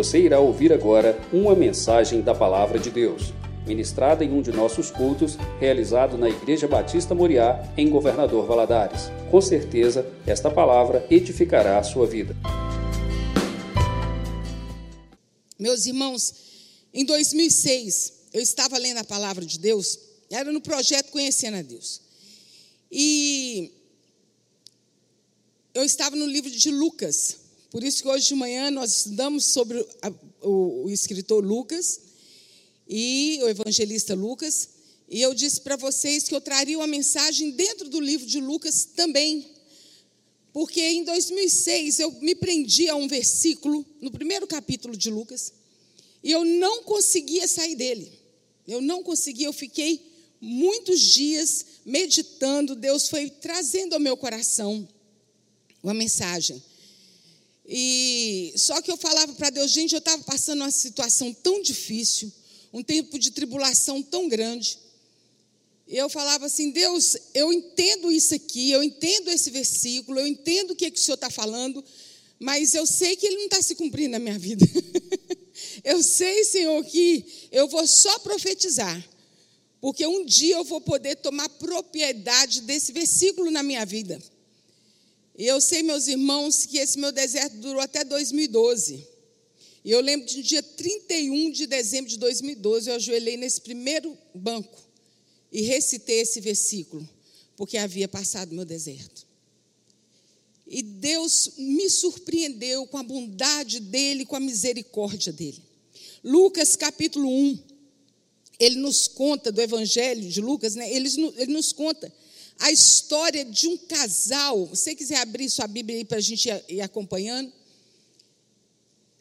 Você irá ouvir agora uma mensagem da Palavra de Deus, ministrada em um de nossos cultos, realizado na Igreja Batista Moriá, em Governador Valadares. Com certeza, esta palavra edificará a sua vida. Meus irmãos, em 2006, eu estava lendo a palavra de Deus, era no projeto Conhecendo a Deus. E eu estava no livro de Lucas, por isso que hoje de manhã nós estudamos sobre o, escritor Lucas e o evangelista Lucas. E eu disse para vocês que eu traria uma mensagem dentro do livro de Lucas também. Porque em 2006 eu me prendi a um versículo, no primeiro capítulo de Lucas, e eu não conseguia sair dele. Eu não conseguia, eu fiquei muitos dias meditando, Deus foi trazendo ao meu coração uma mensagem. E só que eu falava para Deus, gente, eu estava passando uma situação tão difícil, um tempo de tribulação tão grande. E eu falava assim, Deus, eu entendo isso aqui, eu entendo esse versículo, eu entendo o que, é que o Senhor está falando, mas eu sei que ele não está se cumprindo na minha vida. eu sei, Senhor, que eu vou só profetizar, porque um dia eu vou poder tomar propriedade desse versículo na minha vida. E eu sei, meus irmãos, que esse meu deserto durou até 2012. E eu lembro de um dia 31 de dezembro de 2012, eu ajoelhei nesse primeiro banco e recitei esse versículo, porque havia passado meu deserto. E Deus me surpreendeu com a bondade dele, com a misericórdia dele. Lucas capítulo 1, ele nos conta do evangelho de Lucas, né? ele, ele nos conta a história de um casal. Se você quiser abrir sua Bíblia aí para a gente ir acompanhando.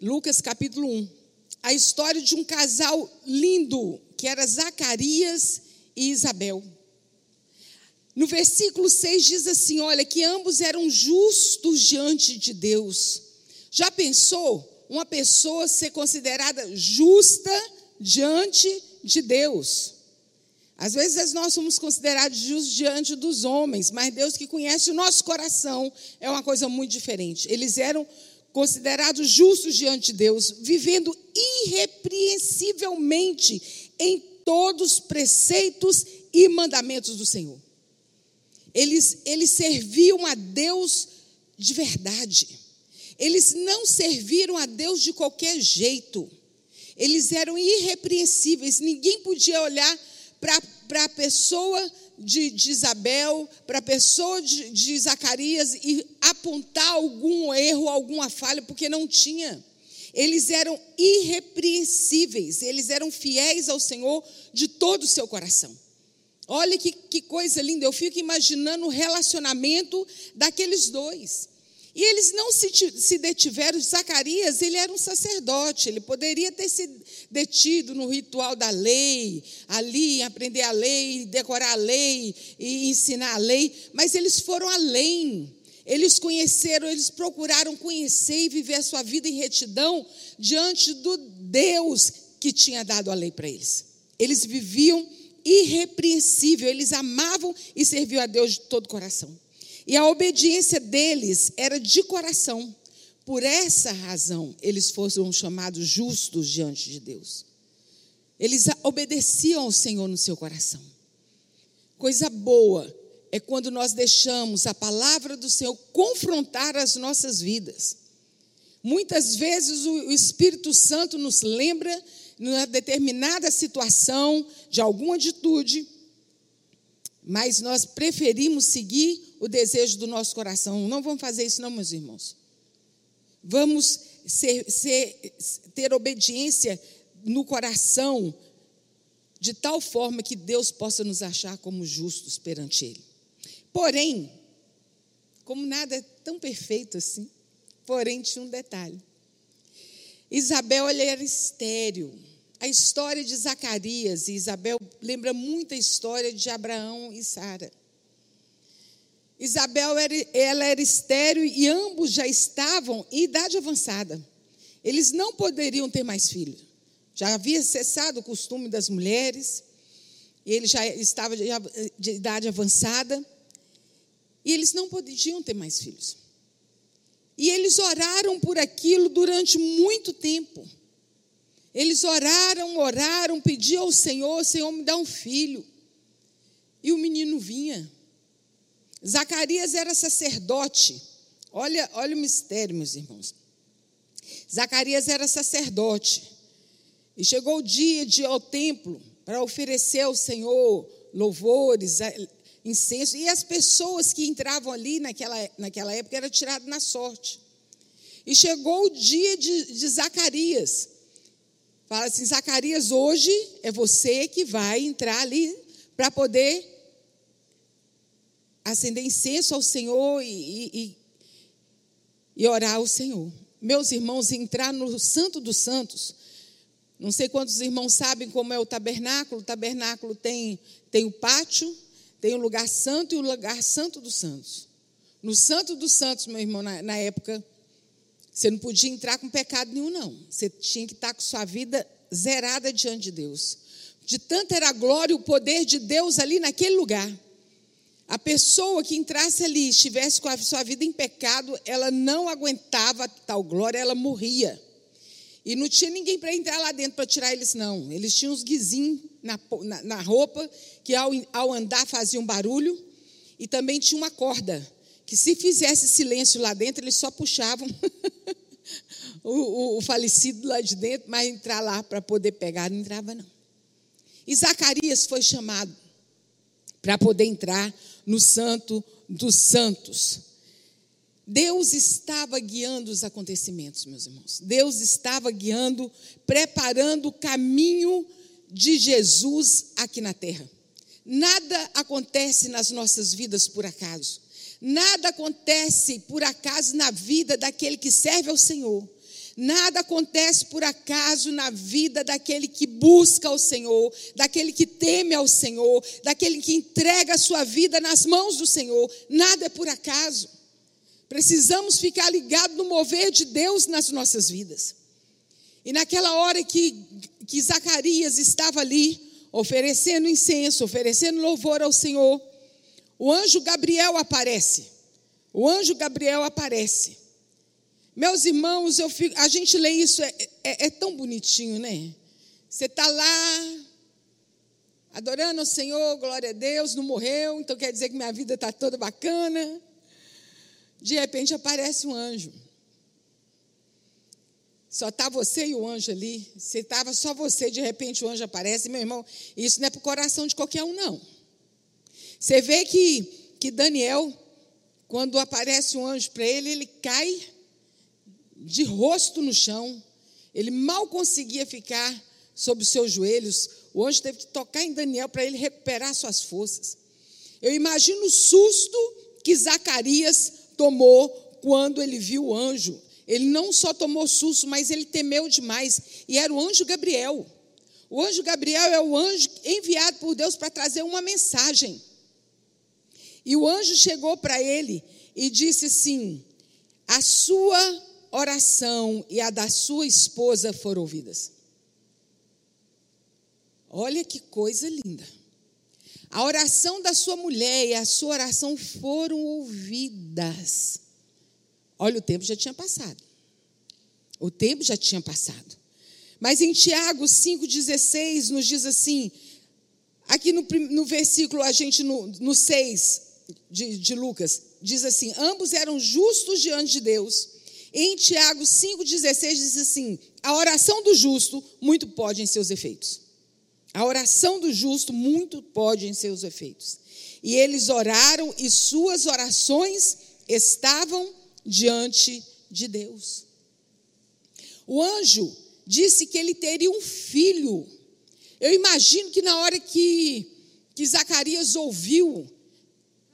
Lucas capítulo 1. A história de um casal lindo, que era Zacarias e Isabel. No versículo 6 diz assim: Olha, que ambos eram justos diante de Deus. Já pensou uma pessoa ser considerada justa diante de Deus? Às vezes nós somos considerados justos diante dos homens, mas Deus que conhece o nosso coração é uma coisa muito diferente. Eles eram considerados justos diante de Deus, vivendo irrepreensivelmente em todos os preceitos e mandamentos do Senhor. Eles, eles serviam a Deus de verdade. Eles não serviram a Deus de qualquer jeito. Eles eram irrepreensíveis. Ninguém podia olhar para a pessoa de, de Isabel, para a pessoa de, de Zacarias e apontar algum erro, alguma falha, porque não tinha. Eles eram irrepreensíveis, eles eram fiéis ao Senhor de todo o seu coração. Olha que, que coisa linda, eu fico imaginando o relacionamento daqueles dois. E eles não se, se detiveram. Zacarias, ele era um sacerdote, ele poderia ter se detido no ritual da lei, ali aprender a lei, decorar a lei e ensinar a lei, mas eles foram além. Eles conheceram, eles procuraram conhecer e viver a sua vida em retidão diante do Deus que tinha dado a lei para eles. Eles viviam irrepreensível, eles amavam e serviam a Deus de todo o coração. E a obediência deles era de coração. Por essa razão, eles foram chamados justos diante de Deus. Eles obedeciam ao Senhor no seu coração. Coisa boa é quando nós deixamos a palavra do Senhor confrontar as nossas vidas. Muitas vezes o Espírito Santo nos lembra, numa determinada situação, de alguma atitude, mas nós preferimos seguir o desejo do nosso coração. Não vamos fazer isso, não, meus irmãos. Vamos ser, ser, ter obediência no coração, de tal forma que Deus possa nos achar como justos perante Ele. Porém, como nada é tão perfeito assim, porém tinha um detalhe. Isabel ela era estéril. A história de Zacarias e Isabel lembra muito a história de Abraão e Sara. Isabel era, ela era estéril e ambos já estavam em idade avançada. Eles não poderiam ter mais filhos. Já havia cessado o costume das mulheres. E ele já estava de idade avançada. E eles não podiam ter mais filhos. E eles oraram por aquilo durante muito tempo. Eles oraram, oraram, pediam ao Senhor: Senhor, me dá um filho. E o menino vinha. Zacarias era sacerdote. Olha, olha o mistério, meus irmãos. Zacarias era sacerdote. E chegou o dia de ir ao templo para oferecer ao Senhor louvores, incenso. E as pessoas que entravam ali naquela, naquela época eram tiradas na sorte. E chegou o dia de, de Zacarias. Fala assim: Zacarias, hoje é você que vai entrar ali para poder acender incenso ao Senhor e, e, e orar ao Senhor. Meus irmãos, entrar no Santo dos Santos. Não sei quantos irmãos sabem como é o tabernáculo. O tabernáculo tem, tem o pátio, tem o lugar santo e o lugar santo dos santos. No Santo dos Santos, meu irmão, na, na época, você não podia entrar com pecado nenhum, não. Você tinha que estar com sua vida zerada diante de Deus. De tanta era a glória e o poder de Deus ali naquele lugar. A pessoa que entrasse ali, estivesse com a sua vida em pecado, ela não aguentava tal glória, ela morria. E não tinha ninguém para entrar lá dentro para tirar eles, não. Eles tinham uns guizinhos na, na, na, roupa, que ao, ao andar faziam barulho, e também tinha uma corda, que se fizesse silêncio lá dentro, eles só puxavam o, o, o falecido lá de dentro, mas entrar lá para poder pegar, não entrava, não. E Zacarias foi chamado para poder entrar no Santo dos Santos. Deus estava guiando os acontecimentos, meus irmãos. Deus estava guiando, preparando o caminho de Jesus aqui na terra. Nada acontece nas nossas vidas por acaso. Nada acontece por acaso na vida daquele que serve ao Senhor. Nada acontece por acaso na vida daquele que busca o Senhor, daquele que teme ao Senhor, daquele que entrega a sua vida nas mãos do Senhor. Nada é por acaso. Precisamos ficar ligados no mover de Deus nas nossas vidas. E naquela hora que, que Zacarias estava ali, oferecendo incenso, oferecendo louvor ao Senhor, o anjo Gabriel aparece. O anjo Gabriel aparece. Meus irmãos, eu fico, a gente lê isso, é, é, é tão bonitinho, né? Você está lá, adorando o Senhor, glória a Deus, não morreu, então quer dizer que minha vida está toda bacana. De repente aparece um anjo. Só está você e o anjo ali. Se estava só você, de repente o anjo aparece, meu irmão, isso não é para o coração de qualquer um, não. Você vê que, que Daniel, quando aparece um anjo para ele, ele cai de rosto no chão, ele mal conseguia ficar sobre os seus joelhos. O anjo teve que tocar em Daniel para ele recuperar suas forças. Eu imagino o susto que Zacarias tomou quando ele viu o anjo. Ele não só tomou susto, mas ele temeu demais. E era o anjo Gabriel. O anjo Gabriel é o anjo enviado por Deus para trazer uma mensagem. E o anjo chegou para ele e disse assim: A sua oração e a da sua esposa foram ouvidas. Olha que coisa linda. A oração da sua mulher e a sua oração foram ouvidas. Olha, o tempo já tinha passado. O tempo já tinha passado. Mas em Tiago 5,16 nos diz assim: aqui no, no versículo, a gente no, no 6 de, de Lucas, diz assim: ambos eram justos diante de Deus em Tiago 5,16 diz assim: a oração do justo muito pode em seus efeitos. A oração do justo muito pode em seus efeitos. E eles oraram e suas orações estavam diante de Deus. O anjo disse que ele teria um filho. Eu imagino que na hora que, que Zacarias ouviu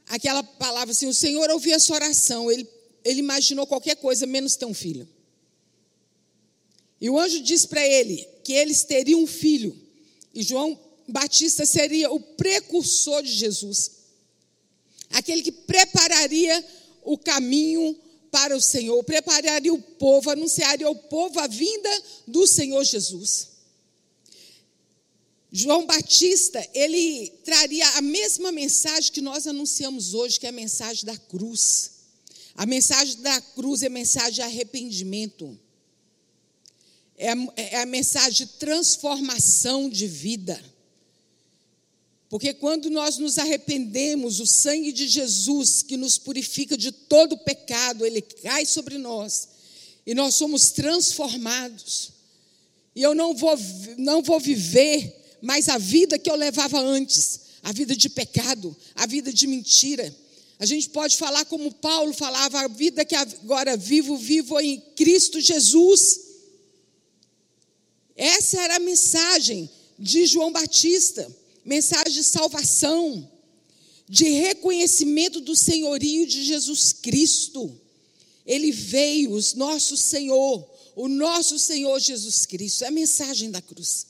aquela palavra assim, o Senhor ouviu a sua oração, ele ele imaginou qualquer coisa menos ter um filho. E o anjo disse para ele que eles teriam um filho. E João Batista seria o precursor de Jesus. Aquele que prepararia o caminho para o Senhor, prepararia o povo, anunciaria ao povo a vinda do Senhor Jesus. João Batista, ele traria a mesma mensagem que nós anunciamos hoje, que é a mensagem da cruz A mensagem da cruz é mensagem de arrependimento. É a, é a mensagem de transformação de vida. Porque quando nós nos arrependemos, o sangue de Jesus, que nos purifica de todo pecado, ele cai sobre nós e nós somos transformados. E eu não vou, não vou viver mais a vida que eu levava antes, a vida de pecado, a vida de mentira. A gente pode falar como Paulo falava, a vida que agora vivo, vivo em Cristo Jesus. Essa era a mensagem de João Batista mensagem de salvação, de reconhecimento do senhorio de Jesus Cristo. Ele veio, o nosso Senhor, o nosso Senhor Jesus Cristo. É a mensagem da cruz.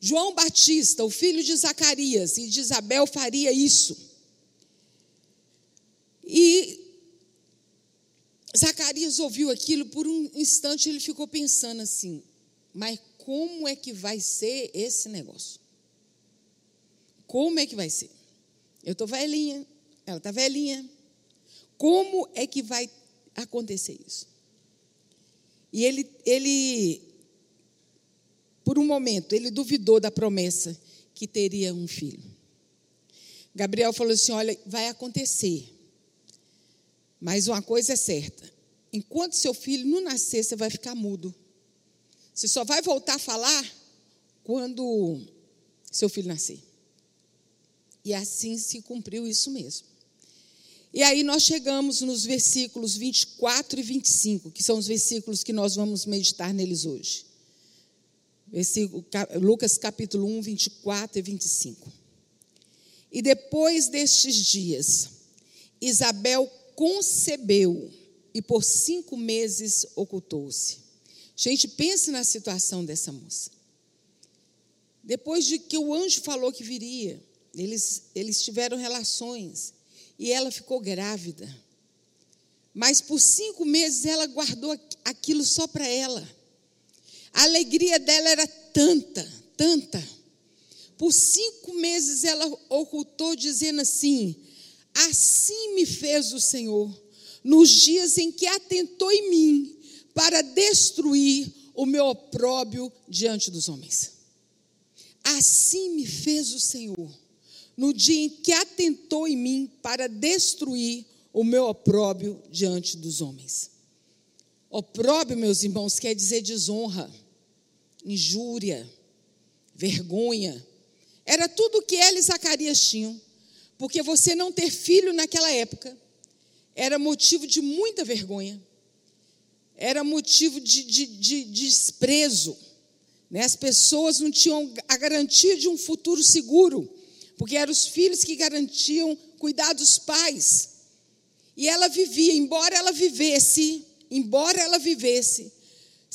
João Batista, o filho de Zacarias e de Isabel, faria isso. E Zacarias ouviu aquilo por um instante, ele ficou pensando assim: mas como é que vai ser esse negócio? Como é que vai ser? Eu estou velhinha, ela está velhinha. Como é que vai acontecer isso? E ele, ele, por um momento, ele duvidou da promessa que teria um filho. Gabriel falou assim: Olha, vai acontecer. Mas uma coisa é certa: enquanto seu filho não nascer, você vai ficar mudo. Você só vai voltar a falar quando seu filho nascer. E assim se cumpriu isso mesmo. E aí nós chegamos nos versículos 24 e 25, que são os versículos que nós vamos meditar neles hoje. Lucas capítulo 1, 24 e 25. E depois destes dias, Isabel concebeu e por cinco meses ocultou-se. Gente, pense na situação dessa moça. Depois de que o anjo falou que viria, eles, eles tiveram relações e ela ficou grávida. Mas por cinco meses ela guardou aquilo só para ela. A alegria dela era tanta, tanta. Por cinco meses ela ocultou, dizendo assim: Assim me fez o Senhor, nos dias em que atentou em mim, para destruir o meu opróbio diante dos homens. Assim me fez o Senhor no dia em que atentou em mim para destruir o meu opróbio diante dos homens. Opróbio, meus irmãos, quer dizer desonra, injúria, vergonha. Era tudo o que ela e Zacarias tinham, porque você não ter filho naquela época era motivo de muita vergonha, era motivo de, de, de, de desprezo. Né? As pessoas não tinham a garantia de um futuro seguro porque eram os filhos que garantiam cuidar dos pais. E ela vivia, embora ela vivesse, embora ela vivesse,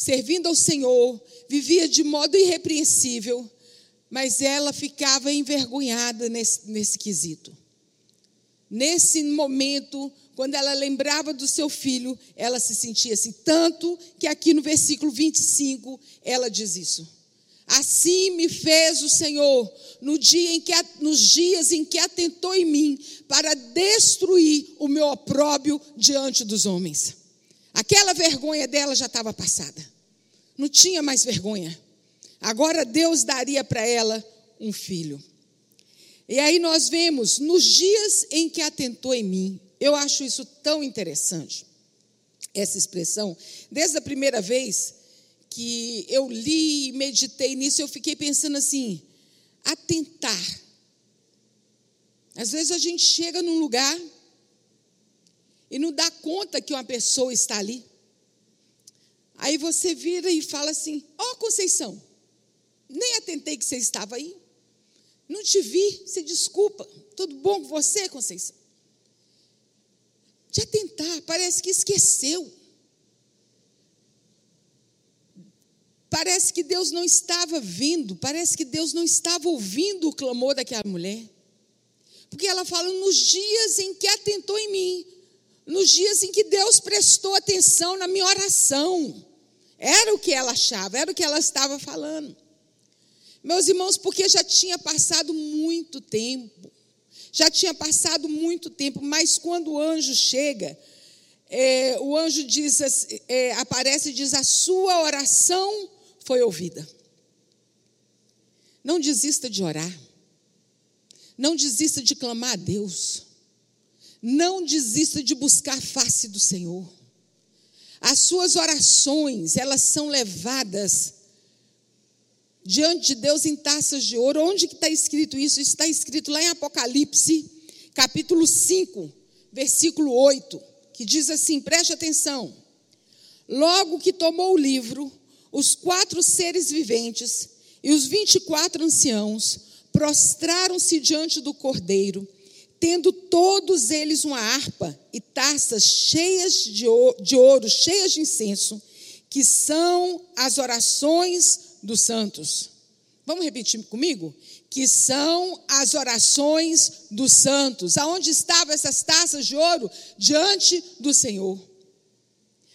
servindo ao Senhor, vivia de modo irrepreensível, mas ela ficava envergonhada nesse, nesse quesito. Nesse momento, quando ela lembrava do seu filho, ela se sentia assim, tanto que aqui no versículo 25 ela diz isso. Assim me fez o Senhor no dia em que, nos dias em que atentou em mim para destruir o meu opróbio diante dos homens. Aquela vergonha dela já estava passada. Não tinha mais vergonha. Agora Deus daria para ela um filho. E aí nós vemos, nos dias em que atentou em mim, eu acho isso tão interessante, essa expressão. Desde a primeira vez que eu li e meditei nisso, eu fiquei pensando assim: atentar. Às vezes a gente chega num lugar e não dá conta que uma pessoa está ali. Aí você vira e fala assim: Ó, oh, Conceição, nem atentei que você estava aí. Não te vi, você desculpa. Tudo bom com você, Conceição? De atentar, parece que esqueceu. Parece que Deus não estava vindo, parece que Deus não estava ouvindo o clamor daquela mulher. Porque ela fala: nos dias em que atentou em mim, nos dias em que Deus prestou atenção na minha oração. Era o que ela achava, era o que ela estava falando. Meus irmãos, porque já tinha passado muito tempo, já tinha passado muito tempo, mas quando o anjo chega, é, o anjo diz, é, aparece e diz: A sua oração foi ouvida. Não desista de orar. Não desista de clamar a Deus. Não desista de buscar a face do Senhor. As suas orações, elas são levadas diante de Deus em taças de ouro. Onde que está escrito isso? Isso está escrito lá em Apocalipse, capítulo 5, versículo 8, que diz assim: preste atenção. Logo que tomou o livro, os quatro seres viventes e os vinte e quatro anciãos prostraram-se diante do cordeiro, tendo todos eles uma harpa e taças cheias de ouro, cheias de incenso, que são as orações dos santos. Vamos repetir comigo? Que são as orações dos santos. Aonde estavam essas taças de ouro? Diante do Senhor.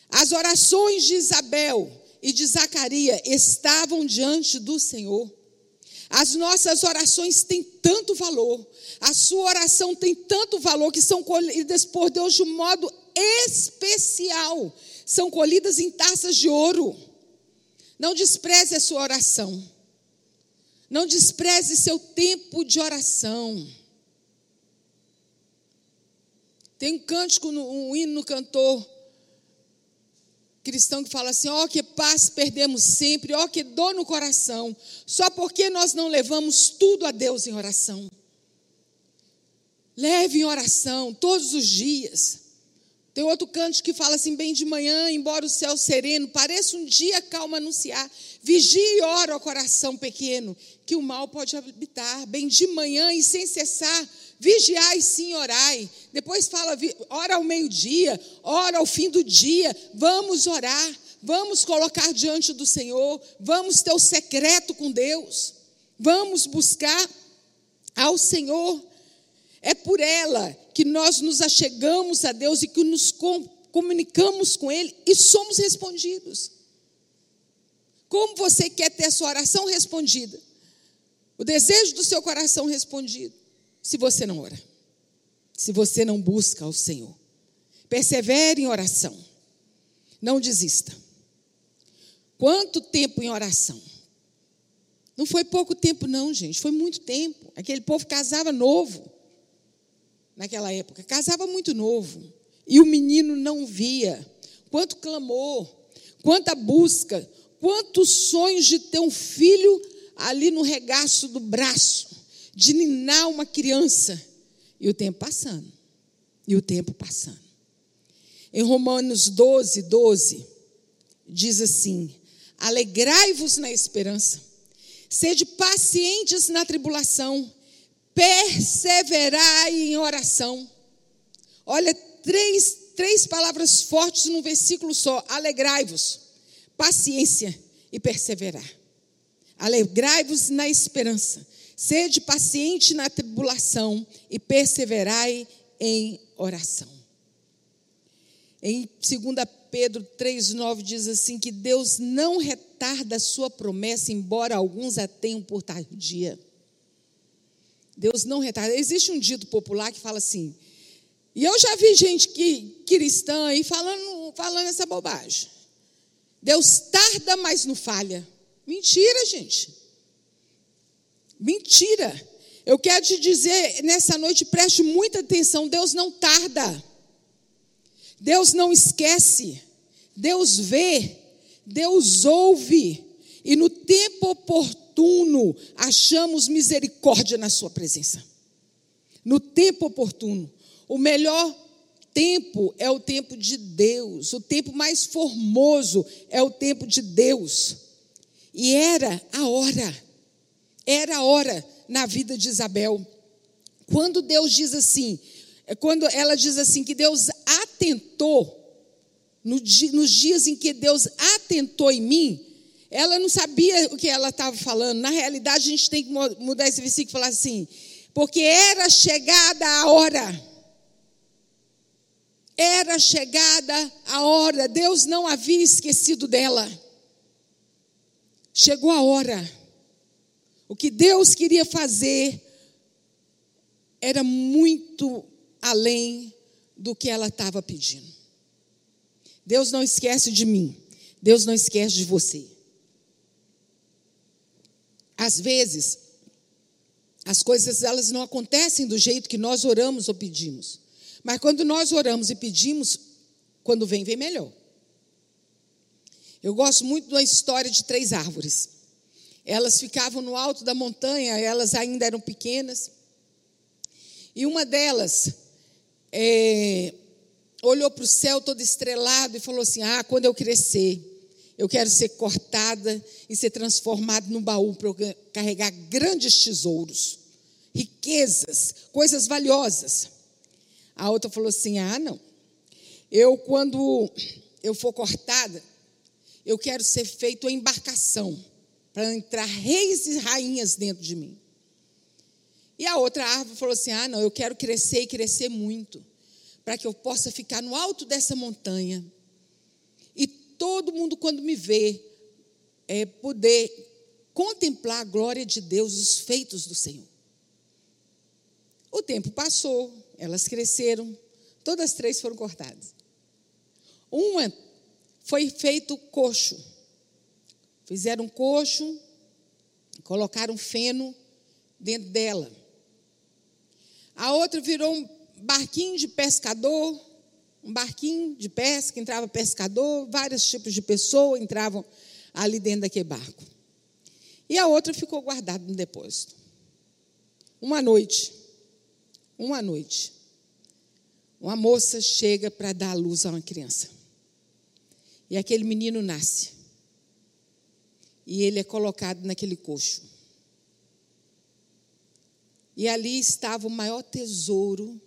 As orações de Isabel e de Zacarias estavam diante do Senhor. As nossas orações têm tanto valor, a sua oração tem tanto valor que são colhidas por Deus de um modo especial, são colhidas em taças de ouro. Não despreze a sua oração, não despreze seu tempo de oração. Tem um cântico, um hino no cantor cristão que fala assim: ó, oh, que paz perdemos sempre, ó, oh, que dor no coração, só porque nós não levamos tudo a Deus em oração. Leve em oração todos os dias. Tem outro canto que fala assim: bem de manhã, embora o céu sereno pareça um dia calmo anunciar, vigie e ora ao coração pequeno, que o mal pode habitar. Bem de manhã e sem cessar, Vigiai sim, orai. Depois fala, ora ao meio-dia, ora ao fim do dia. Vamos orar, vamos colocar diante do Senhor, vamos ter o secreto com Deus, vamos buscar ao Senhor. É por ela que nós nos achegamos a Deus e que nos comunicamos com Ele e somos respondidos. Como você quer ter a sua oração respondida? O desejo do seu coração respondido se você não ora, se você não busca ao Senhor. Persevere em oração, não desista. Quanto tempo em oração? Não foi pouco tempo, não, gente, foi muito tempo. Aquele povo casava novo, naquela época, casava muito novo, e o menino não via. Quanto clamor, quanta busca, quantos sonhos de ter um filho ali no regaço do braço de ninar uma criança. E o tempo passando. E o tempo passando. Em Romanos 12, 12, diz assim: Alegrai-vos na esperança, sede pacientes na tribulação, perseverai em oração. Olha, três, três palavras fortes num versículo só: alegrai-vos, paciência e perseverar. Alegrai-vos na esperança, Sede paciente na tribulação e perseverai em oração. Em 2 Pedro 3,9 diz assim: que Deus não retarda a sua promessa, embora alguns a tenham por tardia. Deus não retarda. Existe um dito popular que fala assim, e eu já vi gente que, cristã aí falando, falando essa bobagem. Deus tarda, mas não falha. Mentira, gente. Mentira. Eu quero te dizer nessa noite, preste muita atenção: Deus não tarda, Deus não esquece, Deus vê, Deus ouve, e no tempo oportuno achamos misericórdia na Sua presença. No tempo oportuno. O melhor tempo é o tempo de Deus, o tempo mais formoso é o tempo de Deus. E era a hora. Era a hora na vida de Isabel. Quando Deus diz assim, é quando ela diz assim, que Deus atentou, no nos dias em que Deus atentou em mim, ela não sabia o que ela estava falando. Na realidade, a gente tem que mudar esse versículo e falar assim: porque era chegada a hora. Era chegada a hora. Deus não havia esquecido dela. Chegou a hora. O que Deus queria fazer era muito além do que ela estava pedindo. Deus não esquece de mim. Deus não esquece de você. Às vezes, as coisas elas não acontecem do jeito que nós oramos ou pedimos. Mas quando nós oramos e pedimos, quando vem, vem melhor. Eu gosto muito da história de três árvores. Elas ficavam no alto da montanha, elas ainda eram pequenas. E uma delas é, olhou para o céu todo estrelado e falou assim: Ah, quando eu crescer, eu quero ser cortada e ser transformada num baú para eu carregar grandes tesouros, riquezas, coisas valiosas. A outra falou assim: Ah, não. Eu, quando eu for cortada, eu quero ser feito uma embarcação para entrar reis e rainhas dentro de mim. E a outra árvore falou assim: Ah, não, eu quero crescer e crescer muito, para que eu possa ficar no alto dessa montanha. E todo mundo, quando me vê, é, poder contemplar a glória de Deus, os feitos do Senhor. O tempo passou, elas cresceram, todas três foram cortadas. Uma foi feito coxo Fizeram um coxo, colocaram feno dentro dela. A outra virou um barquinho de pescador, um barquinho de pesca, entrava pescador, vários tipos de pessoas entravam ali dentro daquele barco. E a outra ficou guardada no depósito. Uma noite, uma noite, uma moça chega para dar luz a uma criança. E aquele menino nasce e ele é colocado naquele coxo. E ali estava o maior tesouro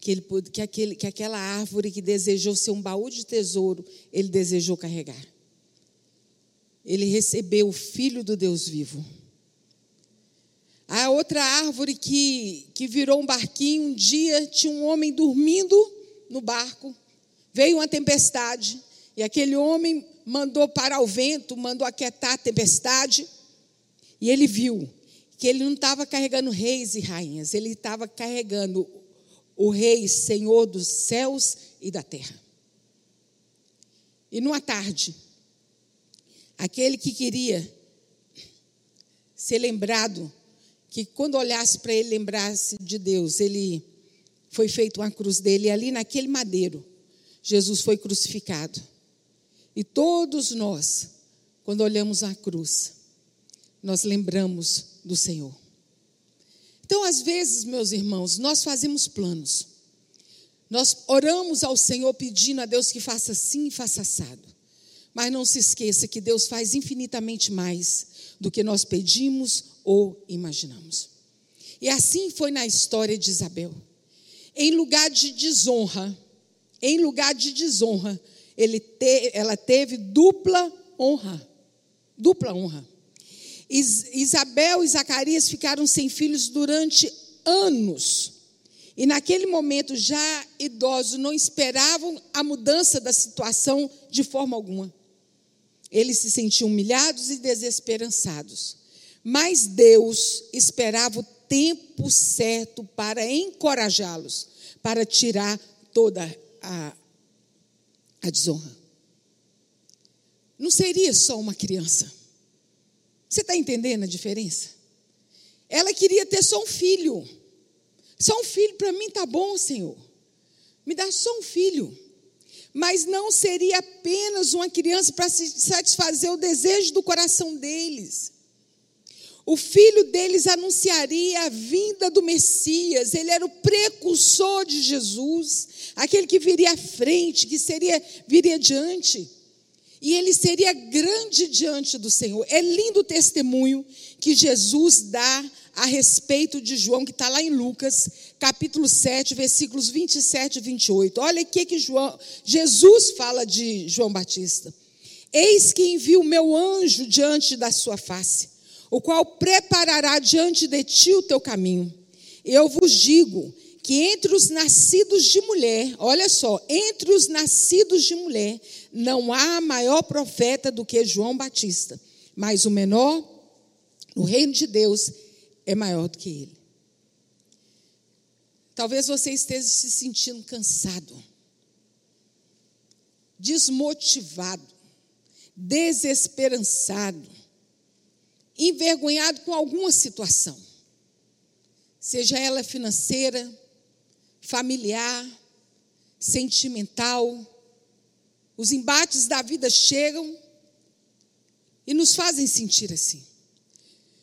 que, ele, que, aquele, que aquela árvore que desejou ser um baú de tesouro, ele desejou carregar. Ele recebeu o Filho do Deus vivo. A outra árvore que, que virou um barquinho, um dia tinha um homem dormindo no barco, veio uma tempestade, e aquele homem mandou parar o vento, mandou aquietar a tempestade, e ele viu que ele não estava carregando reis e rainhas, ele estava carregando o rei, Senhor dos céus e da terra. E numa tarde, aquele que queria ser lembrado, que quando olhasse para ele lembrasse de Deus, ele foi feito uma cruz dele, e ali naquele madeiro, Jesus foi crucificado. E todos nós, quando olhamos a cruz, nós lembramos do Senhor. Então, às vezes, meus irmãos, nós fazemos planos. Nós oramos ao Senhor pedindo a Deus que faça assim e faça assado. Mas não se esqueça que Deus faz infinitamente mais do que nós pedimos ou imaginamos. E assim foi na história de Isabel. Em lugar de desonra, em lugar de desonra, te, ela teve dupla honra. Dupla honra. Is, Isabel e Zacarias ficaram sem filhos durante anos. E naquele momento, já idosos, não esperavam a mudança da situação de forma alguma. Eles se sentiam humilhados e desesperançados. Mas Deus esperava o tempo certo para encorajá-los, para tirar toda a, a desonra. Não seria só uma criança. Você está entendendo a diferença? Ela queria ter só um filho. Só um filho para mim tá bom, Senhor. Me dá só um filho. Mas não seria apenas uma criança para satisfazer o desejo do coração deles. O filho deles anunciaria a vinda do Messias, ele era o precursor de Jesus, aquele que viria à frente, que seria viria diante. E ele seria grande diante do Senhor. É lindo o testemunho que Jesus dá a respeito de João, que está lá em Lucas, capítulo 7, versículos 27 e 28. Olha o que, João, Jesus fala de João Batista. Eis que envio o meu anjo diante da sua face o qual preparará diante de ti o teu caminho. Eu vos digo que entre os nascidos de mulher, olha só, entre os nascidos de mulher, não há maior profeta do que João Batista, mas o menor no reino de Deus é maior do que ele. Talvez você esteja se sentindo cansado. desmotivado, desesperançado, envergonhado com alguma situação, seja ela financeira, familiar, sentimental, os embates da vida chegam e nos fazem sentir assim.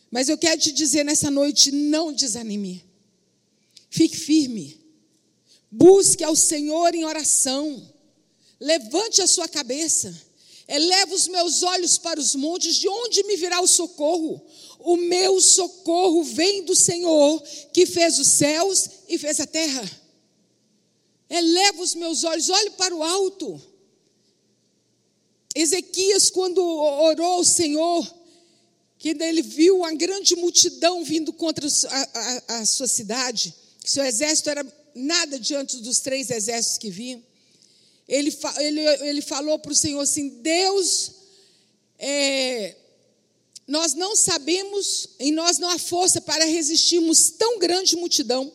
Mas eu quero te dizer nessa noite: não desanime. Fique firme. Busque ao Senhor em oração. Levante a sua cabeça. Eleva os meus olhos para os montes, de onde me virá o socorro? O meu socorro vem do Senhor, que fez os céus e fez a terra. Eleva os meus olhos, olhe para o alto. Ezequias, quando orou ao Senhor, que ele viu uma grande multidão vindo contra a, a, a sua cidade, seu exército era nada diante dos três exércitos que vinham. Ele, ele, ele falou para o Senhor assim: Deus, é, nós não sabemos, em nós não há força para resistirmos tão grande multidão,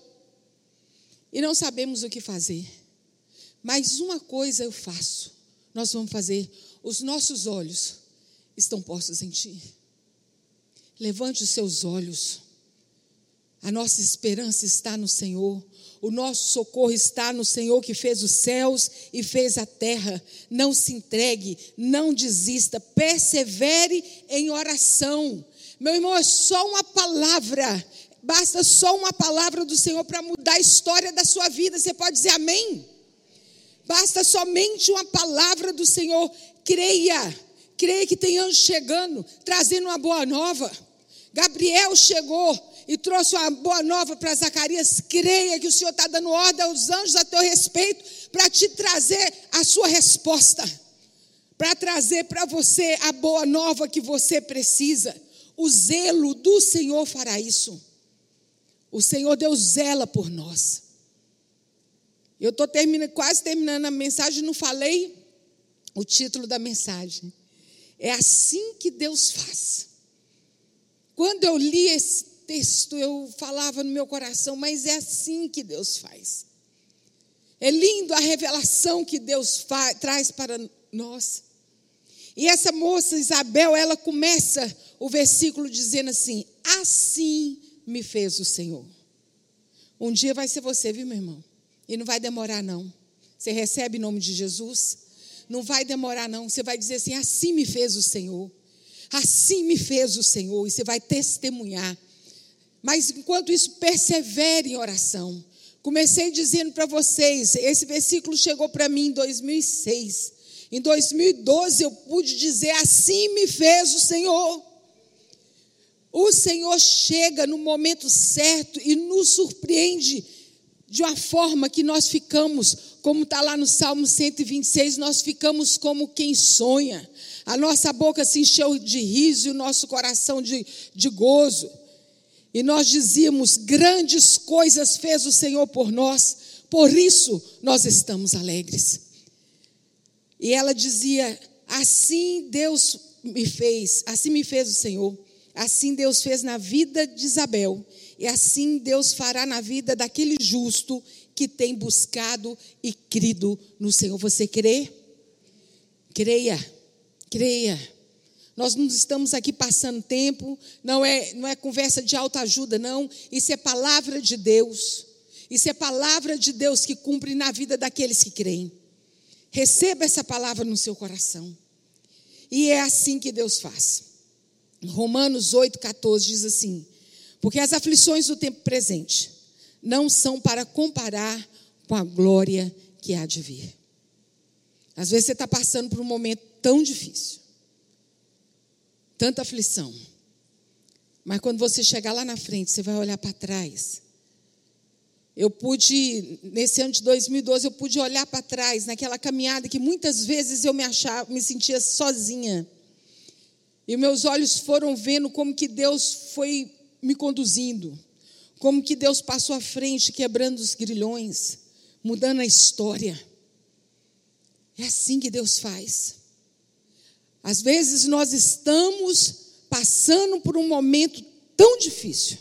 e não sabemos o que fazer. Mas uma coisa eu faço, nós vamos fazer os nossos olhos estão postos em Ti. Levante os seus olhos. A nossa esperança está no Senhor. O nosso socorro está no Senhor que fez os céus e fez a terra. Não se entregue, não desista, persevere em oração. Meu irmão, é só uma palavra, basta só uma palavra do Senhor para mudar a história da sua vida. Você pode dizer amém? Basta somente uma palavra do Senhor. Creia, creia que tem anjo chegando, trazendo uma boa nova. Gabriel chegou e trouxe uma boa nova para Zacarias. Creia que o Senhor está dando ordem aos anjos a teu respeito para te trazer a sua resposta, para trazer para você a boa nova que você precisa. O zelo do Senhor fará isso. O Senhor Deus zela por nós. Eu estou terminando, quase terminando a mensagem, não falei o título da mensagem. É assim que Deus faz. Quando eu li esse texto, eu falava no meu coração, mas é assim que Deus faz. É lindo a revelação que Deus faz, traz para nós. E essa moça Isabel, ela começa o versículo dizendo assim: Assim me fez o Senhor. Um dia vai ser você, viu, meu irmão? E não vai demorar, não. Você recebe em nome de Jesus? Não vai demorar, não. Você vai dizer assim: assim me fez o Senhor. Assim me fez o Senhor. E você vai testemunhar. Mas enquanto isso, persevere em oração. Comecei dizendo para vocês: esse versículo chegou para mim em 2006. Em 2012 eu pude dizer: assim me fez o Senhor. O Senhor chega no momento certo e nos surpreende de uma forma que nós ficamos, como está lá no Salmo 126, nós ficamos como quem sonha. A nossa boca se encheu de riso e o nosso coração de, de gozo. E nós dizíamos: grandes coisas fez o Senhor por nós, por isso nós estamos alegres. E ela dizia: assim Deus me fez, assim me fez o Senhor, assim Deus fez na vida de Isabel e assim Deus fará na vida daquele justo que tem buscado e crido no Senhor. Você crê? Creia, creia. Nós não estamos aqui passando tempo, não é, não é conversa de alta ajuda, não. Isso é palavra de Deus. Isso é palavra de Deus que cumpre na vida daqueles que creem. Receba essa palavra no seu coração. E é assim que Deus faz. Romanos 8,14 diz assim: porque as aflições do tempo presente não são para comparar com a glória que há de vir. Às vezes você está passando por um momento tão difícil, tanta aflição, mas quando você chegar lá na frente, você vai olhar para trás. Eu pude, nesse ano de 2012, eu pude olhar para trás, naquela caminhada que muitas vezes eu me achava, me sentia sozinha. E meus olhos foram vendo como que Deus foi me conduzindo. Como que Deus passou à frente, quebrando os grilhões, mudando a história. É assim que Deus faz. Às vezes nós estamos passando por um momento tão difícil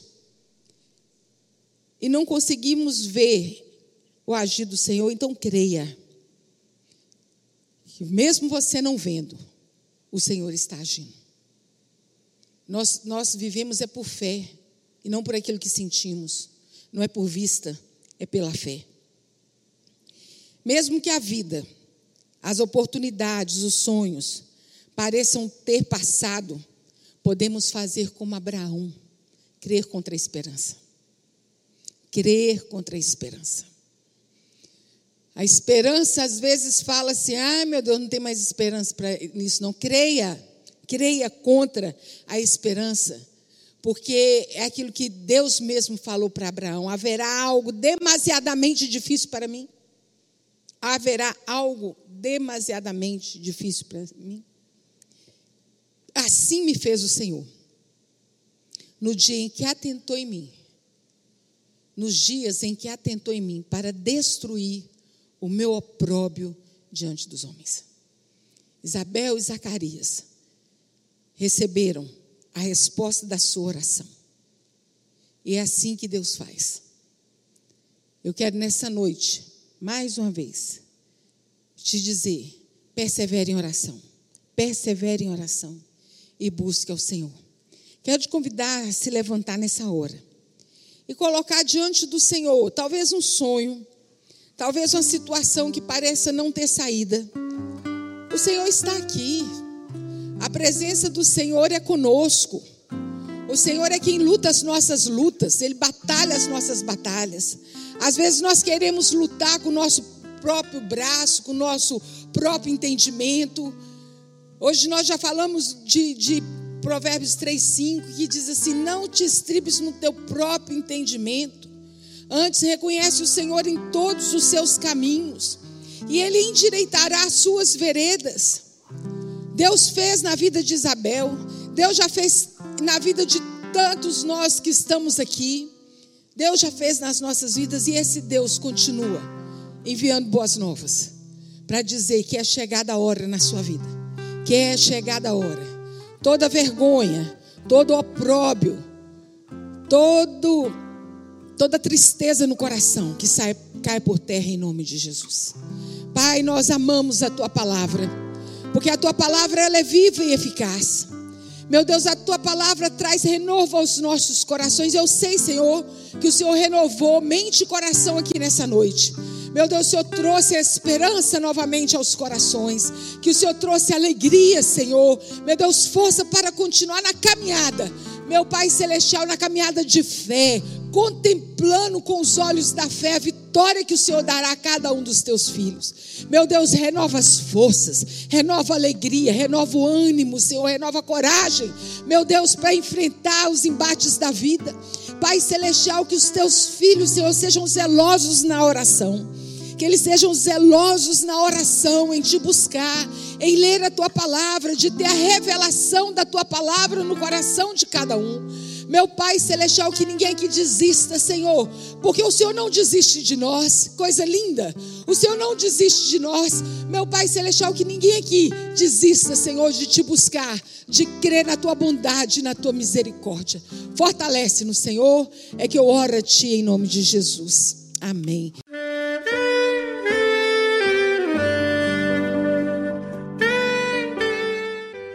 e não conseguimos ver o agir do Senhor, então creia que mesmo você não vendo, o Senhor está agindo. Nós, nós vivemos é por fé e não por aquilo que sentimos. Não é por vista, é pela fé. Mesmo que a vida, as oportunidades, os sonhos pareçam ter passado, podemos fazer como Abraão, crer contra a esperança. Crer contra a esperança. A esperança às vezes fala assim: ai meu Deus, não tem mais esperança para nisso, não. Creia, creia contra a esperança, porque é aquilo que Deus mesmo falou para Abraão: haverá algo demasiadamente difícil para mim? Haverá algo demasiadamente difícil para mim? Assim me fez o Senhor, no dia em que atentou em mim, nos dias em que atentou em mim para destruir o meu opróbio diante dos homens. Isabel e Zacarias receberam a resposta da sua oração. E é assim que Deus faz. Eu quero nessa noite, mais uma vez, te dizer: persevere em oração. Persevere em oração e busque ao Senhor. Quero te convidar a se levantar nessa hora e colocar diante do Senhor, talvez um sonho, Talvez uma situação que pareça não ter saída. O Senhor está aqui. A presença do Senhor é conosco. O Senhor é quem luta as nossas lutas, Ele batalha as nossas batalhas. Às vezes nós queremos lutar com o nosso próprio braço, com o nosso próprio entendimento. Hoje nós já falamos de, de Provérbios 3,5, que diz assim: Não te estribes no teu próprio entendimento. Antes reconhece o Senhor em todos os seus caminhos, e Ele endireitará as suas veredas. Deus fez na vida de Isabel, Deus já fez na vida de tantos nós que estamos aqui. Deus já fez nas nossas vidas e esse Deus continua enviando boas novas para dizer que é chegada a hora na sua vida, que é chegada a hora. Toda vergonha, todo opróbio, todo toda tristeza no coração que sai, cai por terra em nome de Jesus. Pai, nós amamos a tua palavra, porque a tua palavra ela é viva e eficaz. Meu Deus, a tua palavra traz renovo aos nossos corações. Eu sei, Senhor, que o Senhor renovou mente e coração aqui nessa noite. Meu Deus, o Senhor trouxe a esperança novamente aos corações. Que o Senhor trouxe alegria, Senhor. Meu Deus, força para continuar na caminhada. Meu Pai Celestial, na caminhada de fé, contemplando com os olhos da fé a vitória que o Senhor dará a cada um dos teus filhos. Meu Deus, renova as forças, renova a alegria, renova o ânimo, Senhor, renova a coragem, meu Deus, para enfrentar os embates da vida. Pai Celestial, que os teus filhos, Senhor, sejam zelosos na oração que eles sejam zelosos na oração, em te buscar, em ler a tua palavra, de ter a revelação da tua palavra no coração de cada um. Meu Pai Celestial, que ninguém aqui desista, Senhor, porque o Senhor não desiste de nós, coisa linda. O Senhor não desiste de nós, meu Pai Celestial, que ninguém aqui desista, Senhor, de te buscar, de crer na tua bondade, na tua misericórdia. Fortalece no Senhor, é que eu oro a Ti em nome de Jesus. Amém.